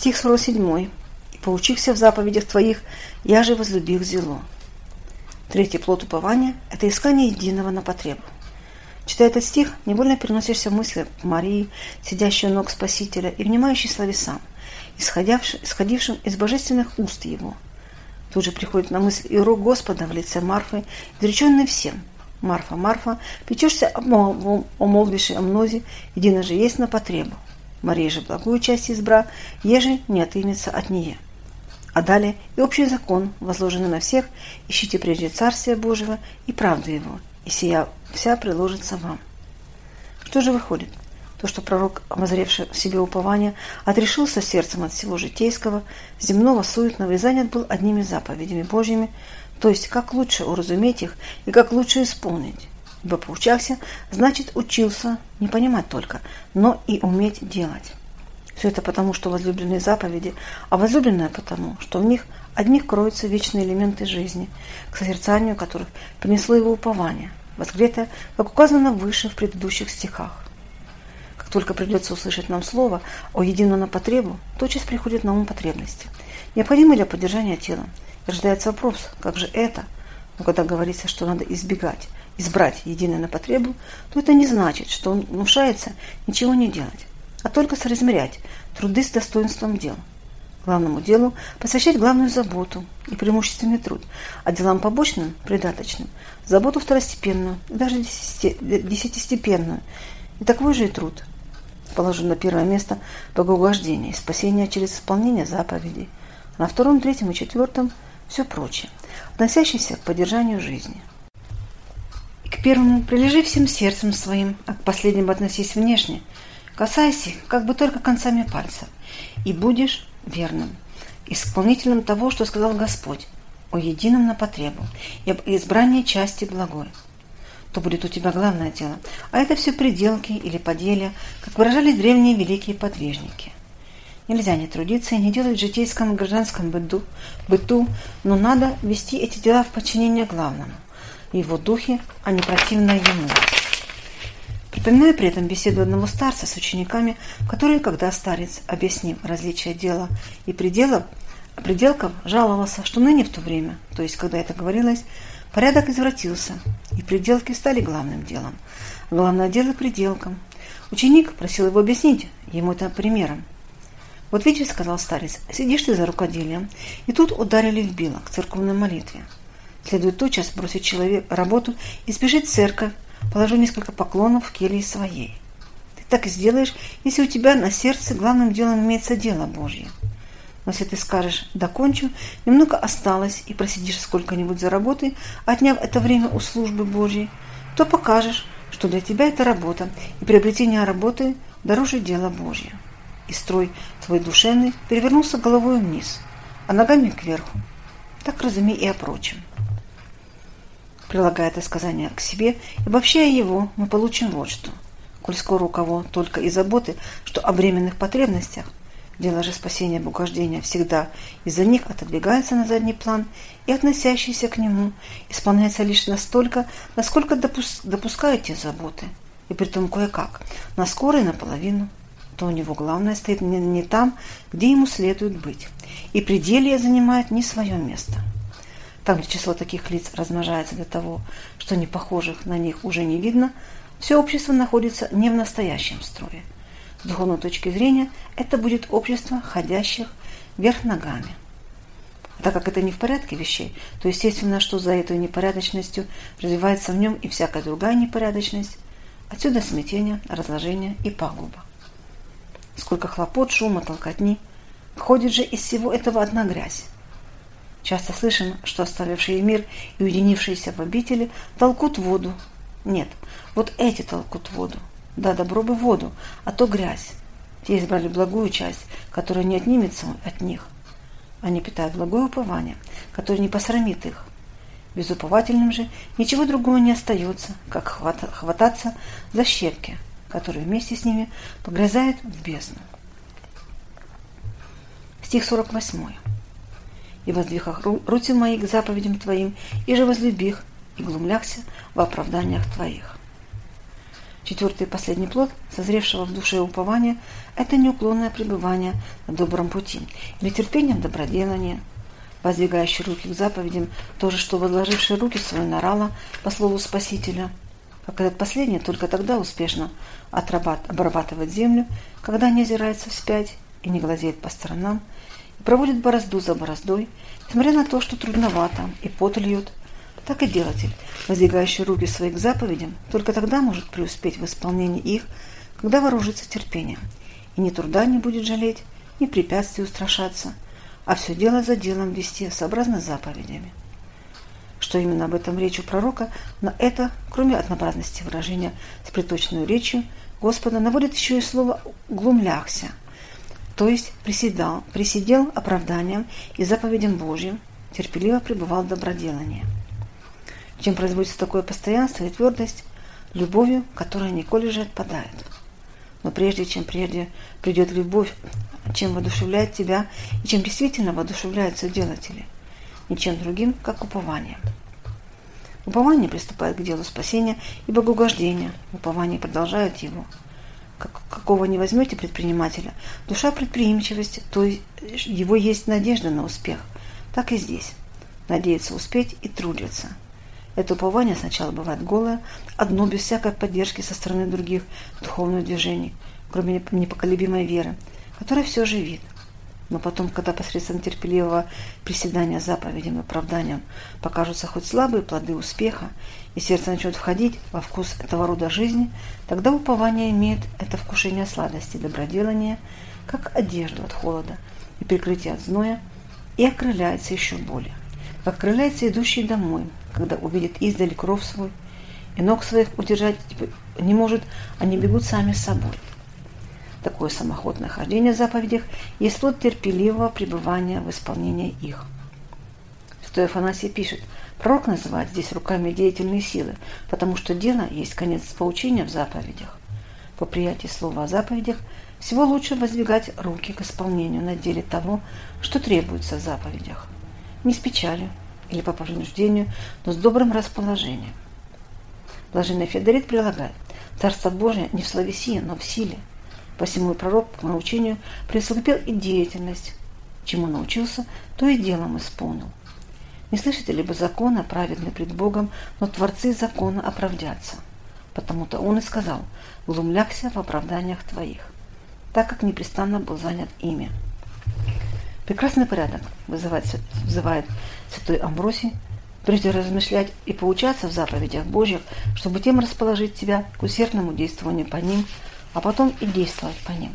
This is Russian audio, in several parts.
Стих 47. «И поучихся в заповедях твоих, я же возлюбих зело». Третий плод упования – это искание единого на потребу. Читая этот стих, невольно переносишься в мысли Марии, сидящей у ног Спасителя и внимающей словесам, исходившим из божественных уст Его. Тут же приходит на мысль и урок Господа в лице Марфы, изреченный всем. Марфа, Марфа, печешься о молвише о мнозе, едино же есть на потребу. Мария же благую часть избра, еже не отымется от нее. А далее и общий закон, возложенный на всех, ищите прежде Царствия Божьего и правду Его, и сия вся приложится вам. Что же выходит? То, что пророк, обозревший в себе упование, отрешился сердцем от всего житейского, земного, суетного и занят был одними заповедями Божьими, то есть как лучше уразуметь их и как лучше исполнить. Ибо поучался, значит учился не понимать только, но и уметь делать. Все это потому, что возлюбленные заповеди, а возлюбленное потому, что в них одних кроются вечные элементы жизни, к созерцанию которых принесло его упование, возгретое, как указано выше в предыдущих стихах. Как только придется услышать нам слово о едином на потребу, тотчас приходит на ум потребности, необходимые для поддержания тела. И рождается вопрос, как же это? Когда говорится, что надо избегать, избрать единое на потребу, то это не значит, что он внушается ничего не делать а только соразмерять труды с достоинством дел. Главному делу посвящать главную заботу и преимущественный труд, а делам побочным, придаточным, заботу второстепенную, даже десятистепенную, и такой же и труд. Положен на первое место богоугождение и спасение через исполнение заповедей, а на втором, третьем и четвертом все прочее, относящееся к поддержанию жизни. К первому прилежи всем сердцем своим, а к последнему относись внешне – Касайся как бы только концами пальцев, и будешь верным, исполнителем того, что сказал Господь, о едином на потребу и об избрании части благой. То будет у тебя главное дело, а это все пределки или поделия, как выражались древние великие подвижники. Нельзя не трудиться и не делать в житейском и гражданском быту, быту, но надо вести эти дела в подчинение главному, его духе, а не противно ему. Припоминаю при этом беседу одного старца с учениками, который, когда старец, объяснив различия дела и пределов, пределков, жаловался, что ныне в то время, то есть когда это говорилось, порядок извратился, и пределки стали главным делом. Главное дело пределком. Ученик просил его объяснить ему это примером. «Вот видишь, — сказал старец, — сидишь ты за рукоделием, и тут ударили в било к церковной молитве. Следует тотчас бросить человек работу и спешить в церковь, Положу несколько поклонов в келье своей. Ты так и сделаешь, если у тебя на сердце главным делом имеется дело Божье. Но если ты скажешь «докончу», немного осталось, и просидишь сколько-нибудь за работой, отняв это время у службы Божьей, то покажешь, что для тебя это работа, и приобретение работы дороже дела Божье. И строй твой душевный перевернулся головой вниз, а ногами кверху. Так разумей и о прочем прилагая это сказание к себе и обобщая его, мы получим вот что. Коль скоро у кого только и заботы, что о временных потребностях, дело же спасения богождения всегда из-за них отодвигается на задний план и относящийся к нему исполняется лишь настолько, насколько допус допускают те заботы, и при том кое-как, на скоро и наполовину, то у него главное стоит не, не там, где ему следует быть, и пределие занимает не свое место. Там, где число таких лиц размножается до того, что не похожих на них уже не видно, все общество находится не в настоящем строе. С духовной точки зрения это будет общество ходящих вверх ногами. А так как это не в порядке вещей, то естественно, что за этой непорядочностью развивается в нем и всякая другая непорядочность. Отсюда смятение, разложение и пагуба. Сколько хлопот, шума, толкотни. Ходит же из всего этого одна грязь. Часто слышим, что оставившие мир и уединившиеся в обители толкут воду. Нет, вот эти толкут воду. Да, добро бы воду, а то грязь. Те избрали благую часть, которая не отнимется от них. Они питают благое упование, которое не посрамит их. Безуповательным же ничего другого не остается, как хвататься за щепки, которые вместе с ними погрязают в бездну. Стих 48 и воздвихах руки мои к заповедям Твоим, и же возлюбих, и глумлякся в оправданиях Твоих. Четвертый и последний плод, созревшего в душе упования, это неуклонное пребывание на добром пути или терпением в доброделании, воздвигающий руки к заповедям, то же, что возложивший руки свои на рала по слову Спасителя, как этот последний только тогда успешно обрабатывает землю, когда не озирается вспять и не глазеет по сторонам, проводит борозду за бороздой, несмотря на то, что трудновато и пот льет, так и делатель, воздвигающий руки свои заповедям, только тогда может преуспеть в исполнении их, когда вооружится терпением, и ни труда не будет жалеть, ни препятствий устрашаться – а все дело за делом вести сообразно заповедями. Что именно об этом речь у пророка, на это, кроме однообразности выражения с приточной речью, Господа наводит еще и слово «глумляхся», то есть приседал, присидел оправданием и заповедям Божьим, терпеливо пребывал в доброделании. Чем производится такое постоянство и твердость, любовью, которая николи же отпадает. Но прежде чем прежде придет любовь, чем воодушевляет тебя и чем действительно воодушевляются делатели, ничем другим, как упование. Упование приступает к делу спасения и богоугождения. Упование продолжает его. Как, какого не возьмете предпринимателя, душа предприимчивости, то его есть надежда на успех. Так и здесь. Надеется успеть и трудится. Это упование сначала бывает голое, одно без всякой поддержки со стороны других духовных движений, кроме непоколебимой веры, которая все живит. Но потом, когда посредством терпеливого приседания заповедям и оправданиям покажутся хоть слабые плоды успеха, и сердце начнет входить во вкус этого рода жизни, тогда упование имеет это вкушение сладости, доброделания, как одежду от холода и прикрытие от зноя, и окрыляется еще более, как окрыляется идущий домой, когда увидит издали кров свой, и ног своих удержать не может, они бегут сами собой. Такое самоходное хождение в заповедях есть плод терпеливого пребывания в исполнении их. Святой Афанасий пишет, пророк называет здесь руками деятельные силы, потому что дело есть конец поучения в заповедях. По приятии слова о заповедях всего лучше воздвигать руки к исполнению на деле того, что требуется в заповедях. Не с печалью, или по принуждению, но с добрым расположением. Блаженный Федорит прилагает, Царство Божие не в словесии, но в силе. Посему и пророк по научению присовокупил и деятельность. Чему научился, то и делом исполнил. Не слышите ли бы закона, праведны пред Богом, но творцы закона оправдятся. Потому-то он и сказал, глумлякся в оправданиях твоих, так как непрестанно был занят ими. Прекрасный порядок вызывает, вызывает святой Амбросий, прежде размышлять и поучаться в заповедях Божьих, чтобы тем расположить себя к усердному действованию по ним, а потом и действовать по ним.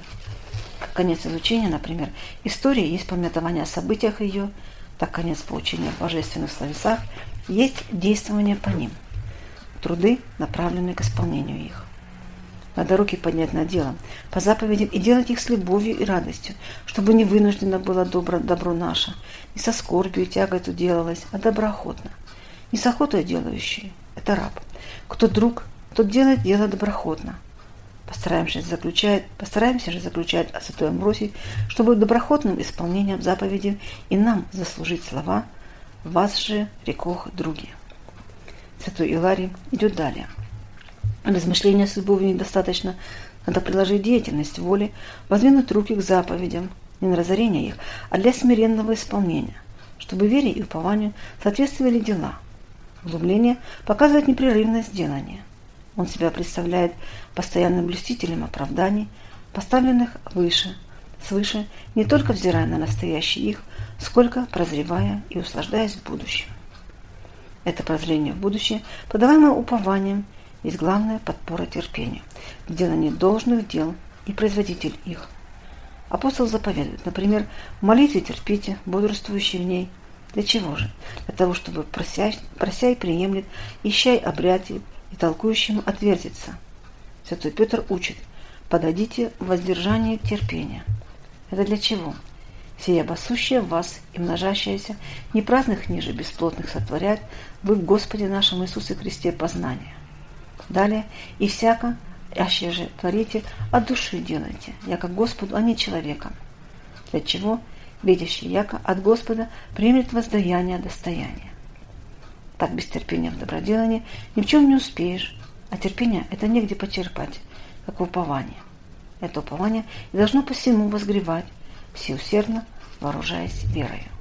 Конец изучения, например, история есть пометование о событиях ее, так конец поучения в божественных словесах есть действование по ним, труды, направленные к исполнению их. Надо руки поднять над делом, по заповедям и делать их с любовью и радостью, чтобы не вынуждено было добро, добро наше, не со скорбью и тяготу делалось, а доброохотно. Не с охотой делающий – это раб. Кто друг, тот делает дело доброходно. Постараемся, заключать, постараемся же заключать о Святой Амбросии, чтобы доброходным исполнением заповеди и нам заслужить слова «Вас же рекох други». Святой Иларий идет далее. Размышления с любовью недостаточно. Надо приложить деятельность воли, воздвинуть руки к заповедям, не на разорение их, а для смиренного исполнения, чтобы вере и упованию соответствовали дела. Углубление показывает непрерывность делания. Он себя представляет постоянным блюстителем оправданий, поставленных выше, свыше, не только взирая на настоящий их, сколько прозревая и услаждаясь в будущем. Это прозрение в будущее, подаваемое упованием, есть главная подпора терпению, делание должных дел и производитель их. Апостол заповедует, например, в молитве терпите, бодрствующие в ней. Для чего же? Для того, чтобы прося, прося и приемлет, ищай обряде и толкующему отвертится. Святой Петр учит, подадите в воздержание терпения. Это для чего? Сия обосущая вас и множащаяся, не праздных ниже бесплотных сотворяет, вы в Господе нашем Иисусе Христе познание. Далее, и всяко, аще же творите, от души делайте, яко Господу, а не человеком. Для чего видящий яко от Господа примет воздаяние достояния. Так без терпения в доброделании ни в чем не успеешь, А терпение это негде почерпать, как упование. Это упование и должно посему возгревать, всеусердно вооружаясь верою.